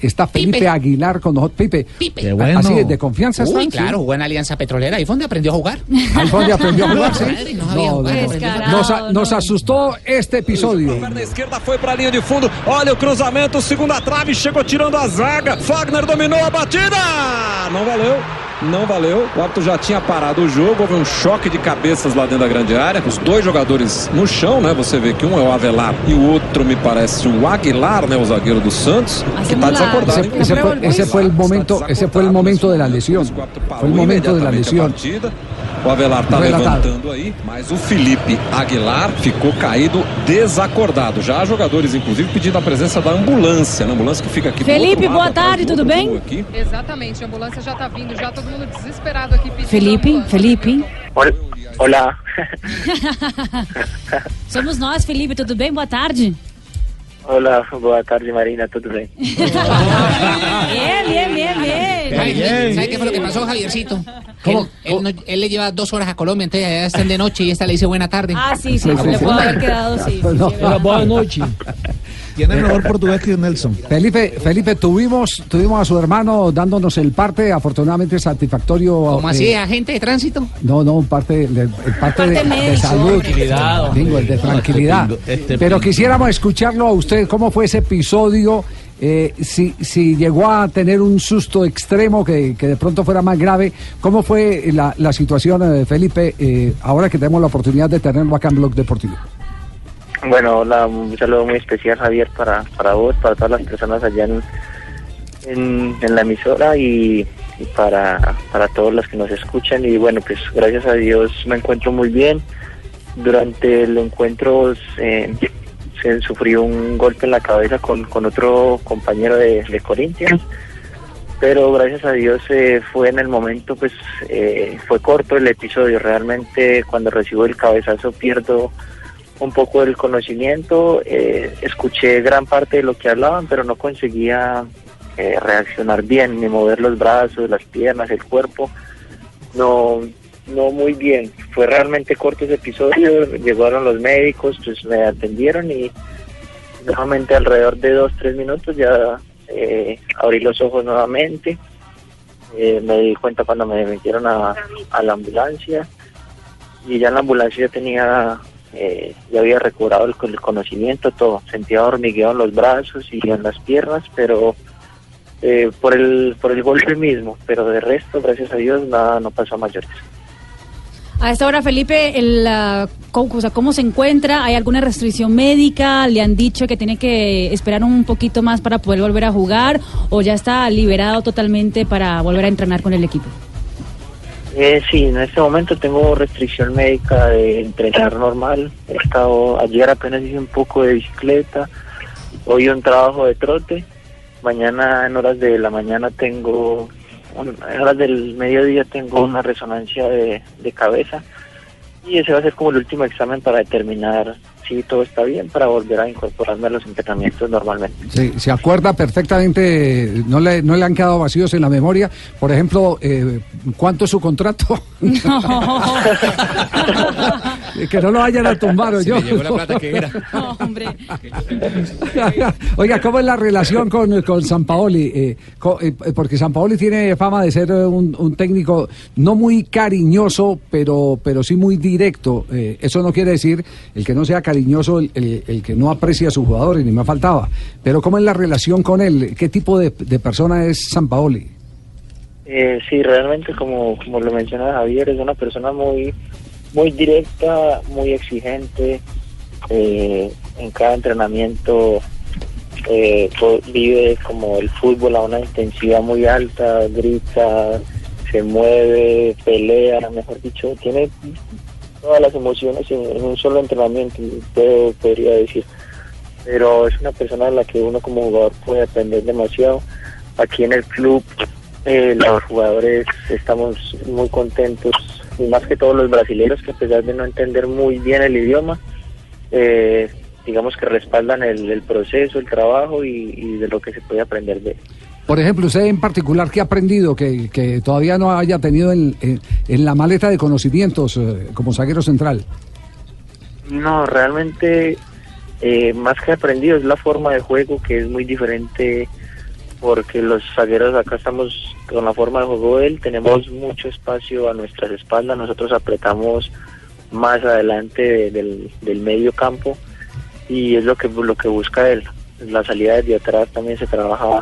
Está Felipe Pipe. Aguilar con nosotros. Pipe, Pipe. así de, de confianza Uy, están, claro, ¿sí? jugó en Alianza Petrolera. ¿Y fue donde aprendió a jugar? Ahí fue donde aprendió a jugar. Nos, a- nos asustó este episodio. Perna esquerda foi para a linha de fundo. Olha o cruzamento, segunda trave, chegou tirando a zaga. Fagner dominou a batida. Não valeu. Não valeu. O árbitro já tinha parado o jogo. Houve um choque de cabeças lá dentro da grande área. Os dois jogadores no chão, né? Você vê que um é o Avelar e o outro me parece o Aguilar, né? O zagueiro do Santos, que está desacordado. Ese, hein? ese fue, ese fue el momento, ese fue el momento de la lesión. Fue el momento de la lesión. O Avelar está Relatado. levantando aí, mas o Felipe Aguilar ficou caído desacordado. Já há jogadores, inclusive, pedindo a presença da ambulância, né? ambulância que fica aqui do Felipe, outro lado, boa tarde, do tudo bem? aqui. Exatamente, a ambulância já tá vindo, já todo mundo desesperado aqui pedindo Felipe. Felipe. Hola, Somos nós, Felipe, tudo bem? Boa tarde. hola, boa tarde Marina, tudo bem? Bien, bien, bien. ¿Sabe, sabe qué fue lo que pasó, Javiercito? Él, él no- él le lleva dos horas a Colombia, entonces allá están de noche y esta le dice buena tarde. Ah, sí, sí, le puedo haber quedado, sí. sí, No. sí, verdad. Boa noite. Tiene el mejor portugués que Nelson. Felipe, Felipe, tuvimos, tuvimos a su hermano dándonos el parte, afortunadamente satisfactorio. ¿Cómo eh, así, agente de tránsito? No, no, un parte, de, el parte, de, Parte de médico. salud. Tranquilidad, Digo, el de tranquilidad. pingo, este Pero quisiéramos escucharlo a usted, cómo fue ese episodio, eh, si, si llegó a tener un susto extremo que, que de pronto fuera más grave, ¿cómo fue la, la situación, eh, Felipe, eh, ahora que tenemos la oportunidad de tenerlo acá en Blog Deportivo? Bueno, hola, un saludo muy especial Javier para, para vos, para todas las personas allá en, en, la emisora y, y para, para todos los que nos escuchan y bueno, pues gracias a Dios me encuentro muy bien. Durante el encuentro eh, se sufrió un golpe en la cabeza con, con otro compañero de, de Corinthians. pero gracias a Dios eh, fue en el momento, pues eh, fue corto el episodio. Realmente cuando recibo el cabezazo pierdo un poco el conocimiento. eh, escuché gran parte de lo que hablaban, pero no conseguía eh, reaccionar bien, ni mover los brazos, las piernas, el cuerpo. No, no muy bien. Fue realmente corto ese episodio. Llegaron los médicos, pues me atendieron y nuevamente alrededor de dos, tres minutos ya eh, abrí los ojos nuevamente. Eh, me di cuenta cuando me metieron a, a la ambulancia y ya en la ambulancia ya tenía, eh, ya había recobrado el, conocimiento, todo. Sentía hormigueo en los brazos y en las piernas, pero eh, por el por el golpe mismo. Pero de resto, gracias a Dios, nada, no pasó a mayores. A esta hora, Felipe, el, ah, ¿cómo, o sea, ¿cómo se encuentra? ¿Hay alguna restricción médica? ¿Le han dicho que tiene que esperar un poquito más para poder volver a jugar? ¿O ya está liberado totalmente para volver a entrenar con el equipo? Eh, sí, en este momento tengo restricción médica de entrenar normal. He estado, ayer apenas hice un poco de bicicleta, hoy un trabajo de trote. Mañana en horas de la mañana tengo, en horas del mediodía tengo una resonancia de, de cabeza y ese va a ser como el último examen para determinar si todo está bien para volver a incorporarme a los entrenamientos normalmente. Sí, se acuerda perfectamente, no le, no le han quedado vacíos en la memoria. Por ejemplo, eh, ¿cuánto es su contrato? que no lo vayan a tumbar o yo. No, hombre. Oiga, ¿cómo es la relación con, con San Paoli? Eh, co- eh, porque San Paoli tiene fama de ser un, un técnico no muy cariñoso, pero, pero sí muy directo. Eh, eso no quiere decir el que no sea cariñoso, el, el- el que no aprecia a sus jugadores, ni me faltaba. Pero ¿cómo es la relación con él? ¿Qué tipo de, de persona es San Paoli? Eh, sí, realmente como, como lo menciona Javier, es una persona muy, muy directa, muy exigente. eh, en cada entrenamiento eh, vive como el fútbol a una intensidad muy alta, grita, se mueve, pelea, mejor dicho, tiene todas las emociones en, en un solo entrenamiento, puedo- podría decir. pero es una persona de la que uno como jugador puede aprender demasiado. Aquí en el club eh, los jugadores estamos muy contentos y más que todos los brasileños que a pesar de no entender muy bien el idioma, eh, digamos que respaldan el, el proceso, el trabajo y, y de lo que se puede aprender de él. Por ejemplo, usted en particular, ¿qué ha aprendido que, que todavía no haya tenido en, en- en la maleta de conocimientos eh, como zaguero central? No, realmente eh, más que aprendido es la forma de juego que es muy diferente porque los zagueros acá estamos con la forma de juego de él, tenemos mucho espacio a nuestras espaldas, nosotros apretamos más adelante de- del, del medio campo y es lo que lo que busca él. La salida desde atrás también se trabaja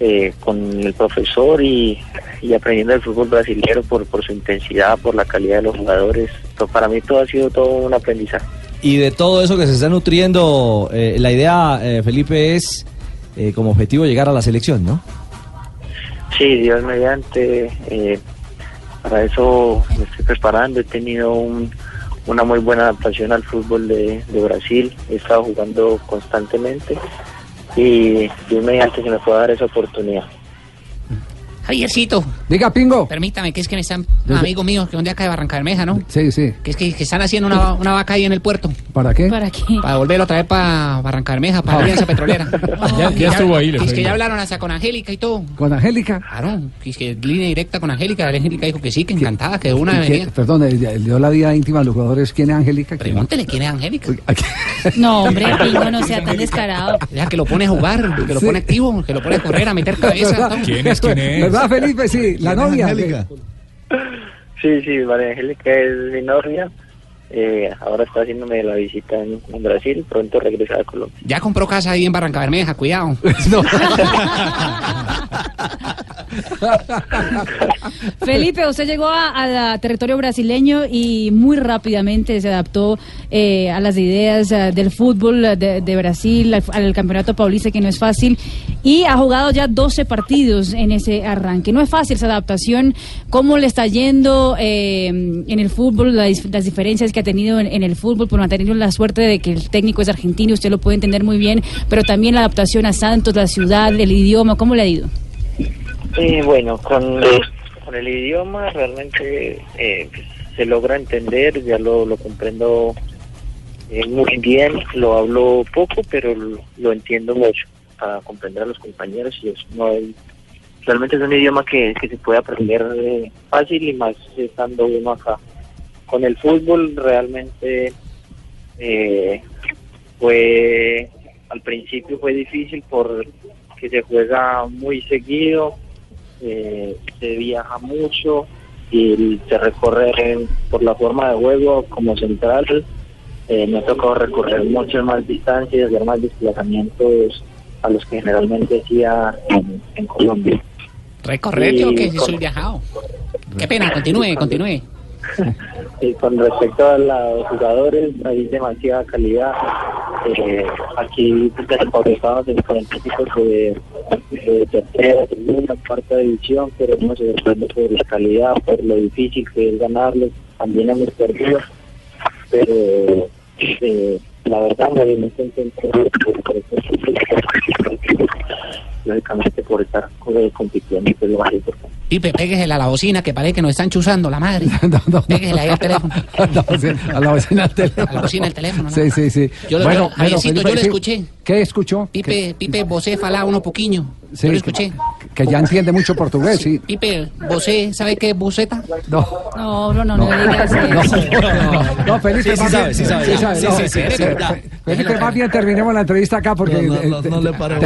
eh, con el profesor y, y aprendiendo el fútbol brasileño por, por su intensidad, por la calidad de los jugadores. Para mí todo ha sido todo un aprendizaje. Y de todo eso que se está nutriendo, eh, la idea, eh, Felipe, es eh, como objetivo llegar a la selección, ¿no? Sí, Dios mediante, eh, para eso me estoy preparando. He tenido un- una muy buena adaptación al fútbol de, de Brasil. He estado jugando constantemente y Dios mediante se me puede dar esa oportunidad. Javiercito, Diga, Pingo. permítame, que es que me están Desde- amigos míos que son de acá de Barranca Bermeja, ¿no? Sí, sí. Que es que, que están haciendo una, una vaca ahí en el puerto. ¿Para qué? ¿Para qué? Para volverlo otra vez para Barranca Bermeja, para la Alianza Petrolera. Ya- ya estuvo ahí, le Es que ya hablaron hasta con Angélica y todo. ¿Con Angélica? Claro, que es que línea directa con Angélica. Angélica dijo que sí, que encantada, que de una ¿Y qué- venía. Perdón, eh, le dio la vida íntima a los jugadores. ¿Quién es Angélica? ¿Quién? Pregúntele quién es Angélica. No, hombre, Pingo, no sea tan descarado. Ya que lo pone a jugar, que lo Sí. pone activo, que lo pone a correr, a meter cabeza. ¿Quién es? ¿Quién es? ¿Verdad, Felipe? Sí, la ¿Quién es novia. Angélica? Sí, sí, María Angélica es mi novia. Eh, ahora está haciéndome la visita en, en Brasil. Pronto regresa a Colombia. Ya compró casa ahí en Barranca Bermeja, cuidado. No. Felipe, usted llegó al territorio brasileño y muy rápidamente se adaptó eh, a las ideas eh, del fútbol de, Brasil, al, campeonato paulista, que no es fácil, y ha jugado ya 12 partidos en ese arranque. No es fácil esa adaptación. ¿Cómo le está yendo eh, en el fútbol, las diferencias que ha tenido en, el fútbol? Por tenido la suerte de que el técnico es argentino, usted lo puede entender muy bien, pero también la adaptación a Santos, la ciudad, el idioma, ¿cómo le ha ido? Eh, bueno, con, con el idioma realmente eh, se logra entender, ya lo, lo comprendo eh, muy bien, lo hablo poco, pero lo, lo entiendo mucho para comprender a los compañeros y eso no hay, realmente es un idioma que, que se puede aprender eh, fácil y más estando uno acá. Con el fútbol realmente fue al principio fue difícil por que se juega muy seguido, eh, se viaja mucho y se recorre por la forma de juego como central. Eh, me ha tocado recorrer muchas más distancias, hacer más desplazamientos a los que generalmente hacía en, en Colombia. ¿Recorrer Y yo que soy viajado? Qué pena, continúe, continúe. Y con respecto a los jugadores, hay demasiada calidad. Eh, aquí estamos en diferentes tipos de, de tercera, segunda, cuarta división, pero no se sorprende por la calidad, por lo difícil que es ganarles. También hemos perdido, pero eh, la verdad me muy contento por- por- por este- lógicamente por estar eh, compitiendo, que es lo más importante. Pipe, péguesela a la bocina que parece que nos están chuzando la madre. No, no, Péguesela ahí al teléfono. A la bocina, a la bocina del teléfono. A la bocina del teléfono, ¿no? Sí, sí, sí. Yo lo- bueno, Javiercito, bueno, yo le sí. escuché. ¿Qué escuchó? Pipe, Pipe, vosé falá uno poquillo. Sí, Yo lo escuché. Que ya entiende mucho portugués, sí. Pipe, vosé, ¿sabe qué es buceta? No. No, no, no, no, le digas eso. No, no, Felipe, Sí, sí sabe, sí sabe, sí sabe, Sí, no, sí, sí, sí. Felipe, más bien terminemos la entrevista acá porque No, no, no, eh, no le pare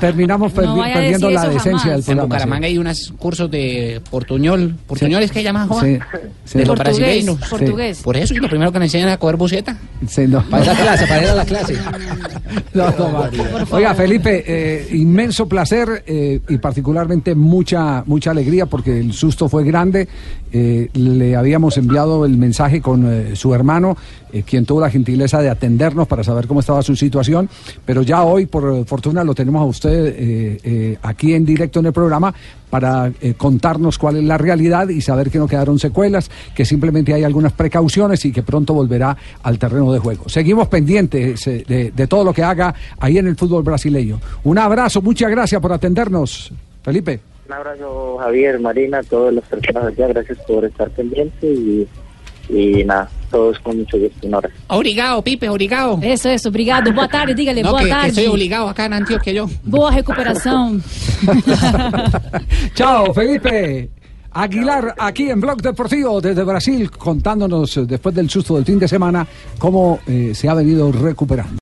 terminamos, perdi- perdiendo la decencia jamás. del En programa. Bucaramanga hay unos cursos de portuñol. ¿Portuñol es que llaman, Juan? Sí, sí. De los Portugués, brasileños. portugués. Por eso, y lo primero que nos enseñan es a coger buceta. Sí, no. Para ir a clase, para ir a la clase. No, no, va. Oiga, Felipe, eh, inmenso placer eh, y particularmente mucha mucha alegría porque el susto fue grande. Eh, le habíamos enviado el mensaje con eh, su hermano, eh, quien tuvo la gentileza de atendernos para saber cómo estaba su situación, pero ya hoy, por fortuna, lo tenemos a usted eh, eh, aquí en directo en el programa para eh, contarnos cuál es la realidad y saber que no quedaron secuelas, que simplemente hay algunas precauciones y que pronto volverá al terreno de juego. Seguimos pendientes eh, de, de todo lo que haga ahí en el fútbol brasileño. Un abrazo, muchas gracias por atendernos, Felipe. Un abrazo, Javier, Marina, todas las personas allá. Gracias por estar pendiente y nada, todos con mucho gusto. Un abrazo. Obrigado, Pipe, obrigado. Eso, eso, obrigado. Boa tarde, dígale, No, boa que, que tarde. estoy obligado acá en Antioquia yo. Boa recuperación. Chao, Felipe. Aguilar, aquí en Blog Deportivo desde Brasil, contándonos eh, después del susto del fin de semana cómo eh, se ha venido recuperando.